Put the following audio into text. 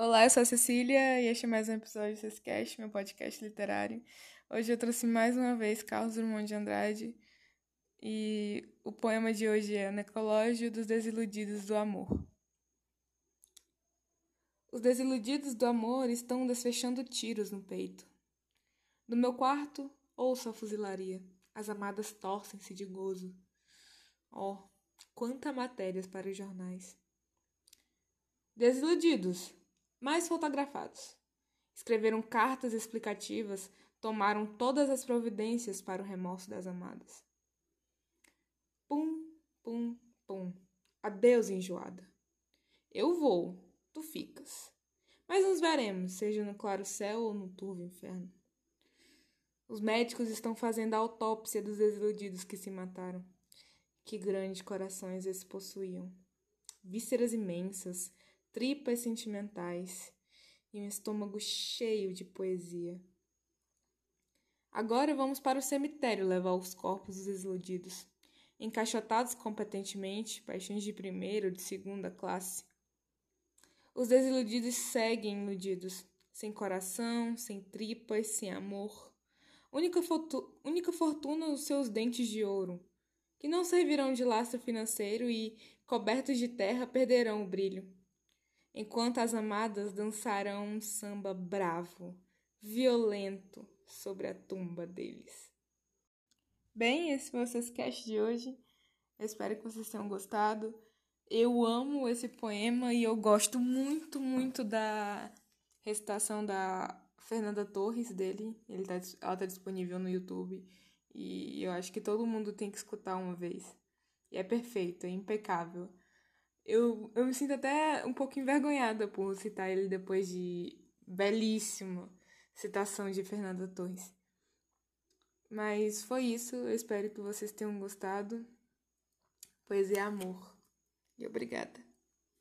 Olá, eu sou a Cecília e este é mais um episódio do Cescast, meu podcast literário. Hoje eu trouxe mais uma vez Carlos Drummond de Andrade e o poema de hoje é Necrológio dos Desiludidos do Amor. Os desiludidos do amor estão desfechando tiros no peito. No meu quarto, ouço a fuzilaria. As amadas torcem-se de gozo. Oh, quanta matérias para os jornais. Desiludidos, mais fotografados. Escreveram cartas explicativas, tomaram todas as providências para o remorso das amadas. Pum, pum, pum. Adeus, enjoada. Eu vou, tu ficas. Mas nos veremos, seja no claro céu ou no turvo inferno. Os médicos estão fazendo a autópsia dos desiludidos que se mataram. Que grandes corações eles possuíam. Vísceras imensas, tripas sentimentais e um estômago cheio de poesia. Agora vamos para o cemitério levar os corpos dos desiludidos, encaixotados competentemente, paixões de primeira ou de segunda classe. Os desiludidos seguem iludidos, sem coração, sem tripas, sem amor. Única, única fortuna os seus dentes de ouro, que não servirão de lastro financeiro e, cobertos de terra, perderão o brilho enquanto as amadas dançarão um samba bravo, violento sobre a tumba deles. Bem, esse foi o Sescast de hoje. Eu espero que vocês tenham gostado. Eu amo esse poema e eu gosto muito, muito da recitação da Fernanda Torres dele. Ele tá, ela está disponível no YouTube e eu acho que todo mundo tem que escutar uma vez. E é perfeito, é impecável. Eu, eu me sinto até um pouco envergonhada por citar ele depois de belíssima citação de Fernanda Torres. Mas foi isso, eu espero que vocês tenham gostado. Poesia é amor. E obrigada.